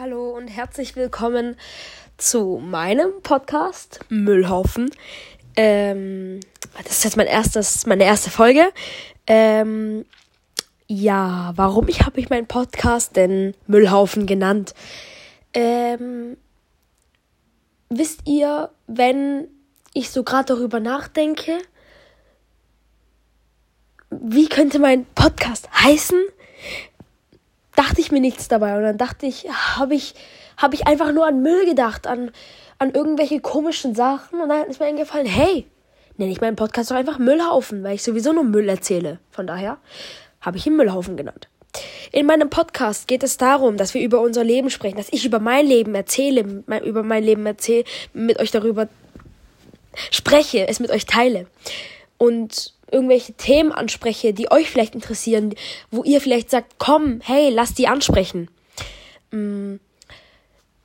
Hallo und herzlich willkommen zu meinem Podcast Müllhaufen. Ähm, das ist jetzt mein erstes, meine erste Folge. Ähm, ja, warum ich habe ich meinen Podcast denn Müllhaufen genannt? Ähm, wisst ihr, wenn ich so gerade darüber nachdenke, wie könnte mein Podcast heißen? Ich mir nichts dabei. Und dann dachte ich, habe ich, hab ich einfach nur an Müll gedacht, an, an irgendwelche komischen Sachen. Und dann ist mir eingefallen, hey, nenne ich meinen Podcast doch einfach Müllhaufen, weil ich sowieso nur Müll erzähle. Von daher habe ich ihn Müllhaufen genannt. In meinem Podcast geht es darum, dass wir über unser Leben sprechen, dass ich über mein Leben erzähle, über mein Leben erzähle, mit euch darüber spreche, es mit euch teile. Und irgendwelche Themen anspreche, die euch vielleicht interessieren, wo ihr vielleicht sagt, komm, hey, lass die ansprechen. Mm,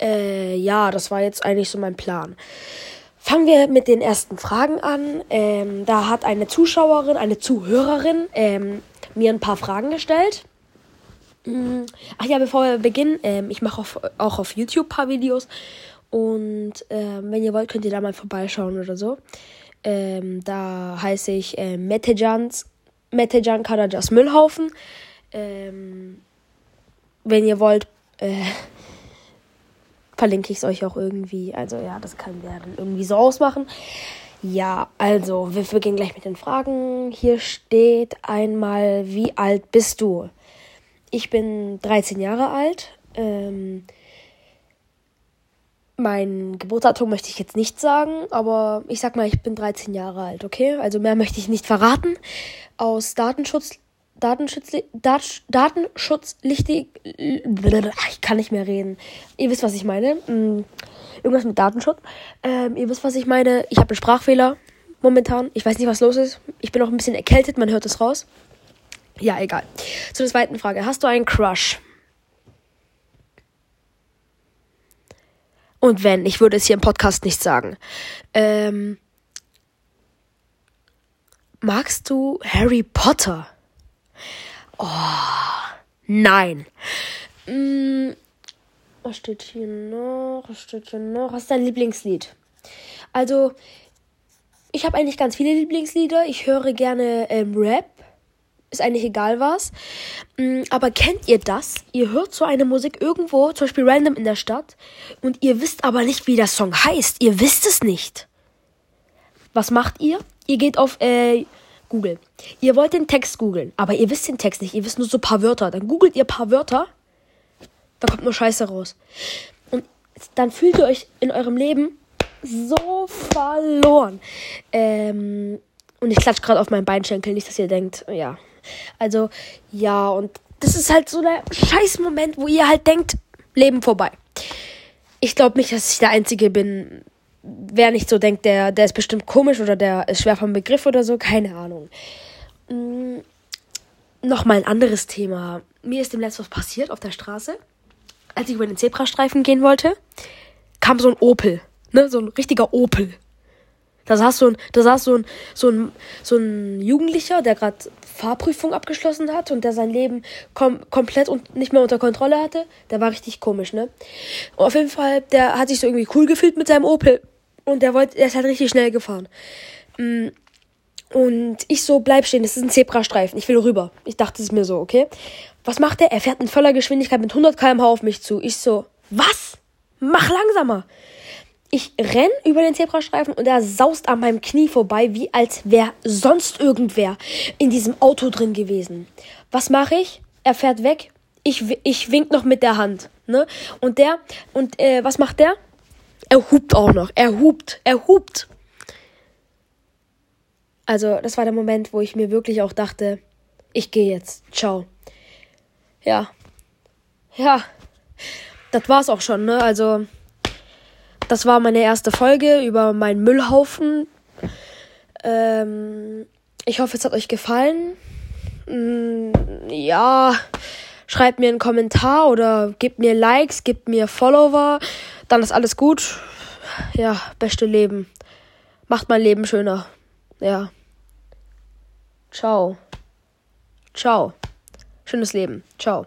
äh, ja, das war jetzt eigentlich so mein Plan. Fangen wir mit den ersten Fragen an. Ähm, da hat eine Zuschauerin, eine Zuhörerin ähm, mir ein paar Fragen gestellt. Mm, ach ja, bevor wir beginnen, ähm, ich mache auch auf YouTube ein paar Videos. Und ähm, wenn ihr wollt, könnt ihr da mal vorbeischauen oder so. Ähm, da heiße ich äh, Metejans, Metejan Karajas Müllhaufen. Ähm, wenn ihr wollt, äh, verlinke ich es euch auch irgendwie. Also ja, das können wir dann irgendwie so ausmachen. Ja, also wir beginnen gleich mit den Fragen. Hier steht einmal, wie alt bist du? Ich bin 13 Jahre alt. Ähm, mein Geburtsdatum möchte ich jetzt nicht sagen, aber ich sag mal, ich bin 13 Jahre alt, okay? Also mehr möchte ich nicht verraten. Aus Datenschutz, Datenschutz, Dat, Datenschutzlichtig, ich kann nicht mehr reden. Ihr wisst, was ich meine. Hm, irgendwas mit Datenschutz. Ähm, ihr wisst, was ich meine. Ich habe einen Sprachfehler momentan. Ich weiß nicht, was los ist. Ich bin auch ein bisschen erkältet, man hört es raus. Ja, egal. Zu der zweiten Frage. Hast du einen Crush? Und wenn, ich würde es hier im Podcast nicht sagen. Ähm, magst du Harry Potter? Oh, nein. Hm, was steht hier noch? Was steht hier noch? Was ist dein Lieblingslied? Also, ich habe eigentlich ganz viele Lieblingslieder. Ich höre gerne ähm, Rap ist eigentlich egal was. Mm, aber kennt ihr das? Ihr hört so eine Musik irgendwo, zum Beispiel random in der Stadt, und ihr wisst aber nicht, wie der Song heißt. Ihr wisst es nicht. Was macht ihr? Ihr geht auf äh, Google. Ihr wollt den Text googeln, aber ihr wisst den Text nicht. Ihr wisst nur so ein paar Wörter. Dann googelt ihr ein paar Wörter. Da kommt nur Scheiße raus. Und dann fühlt ihr euch in eurem Leben so verloren. Ähm, und ich klatsche gerade auf meinen Beinschenkel, nicht, dass ihr denkt, ja, also, ja, und das ist halt so der scheiß Moment, wo ihr halt denkt, Leben vorbei. Ich glaube nicht, dass ich der Einzige bin. Wer nicht so denkt, der, der ist bestimmt komisch oder der ist schwer vom Begriff oder so, keine Ahnung. Hm, Nochmal ein anderes Thema. Mir ist dem letzten was passiert auf der Straße. Als ich über den Zebrastreifen gehen wollte, kam so ein Opel. Ne, so ein richtiger Opel. Da saß so ein, da saß so ein, so ein, so ein Jugendlicher, der gerade Fahrprüfung abgeschlossen hat und der sein Leben kom komplett und nicht mehr unter Kontrolle hatte. Der war richtig komisch, ne? Und auf jeden Fall, der hat sich so irgendwie cool gefühlt mit seinem Opel und der wollte, der ist halt richtig schnell gefahren. Mm. Und ich so, bleib stehen, das ist ein Zebrastreifen, ich will rüber. Ich dachte es mir so, okay? Was macht er? Er fährt in voller Geschwindigkeit mit 100 km/h auf mich zu. Ich so, was? Mach langsamer. Ich renn über den Zebrastreifen und er saust an meinem Knie vorbei, wie als wäre sonst irgendwer in diesem Auto drin gewesen. Was mache ich? Er fährt weg. Ich, ich wink noch mit der Hand. Ne? Und der, und äh, was macht der? Er hupt auch noch. Er hupt. Er hupt. Also, das war der Moment, wo ich mir wirklich auch dachte, ich gehe jetzt. Ciao. Ja. Ja. Das war's auch schon, ne? Also. Das war meine erste Folge über meinen Müllhaufen. Ähm, ich hoffe, es hat euch gefallen. Mm, ja, schreibt mir einen Kommentar oder gebt mir Likes, gebt mir Follower. Dann ist alles gut. Ja, beste Leben. Macht mein Leben schöner. Ja. Ciao. Ciao. Schönes Leben. Ciao.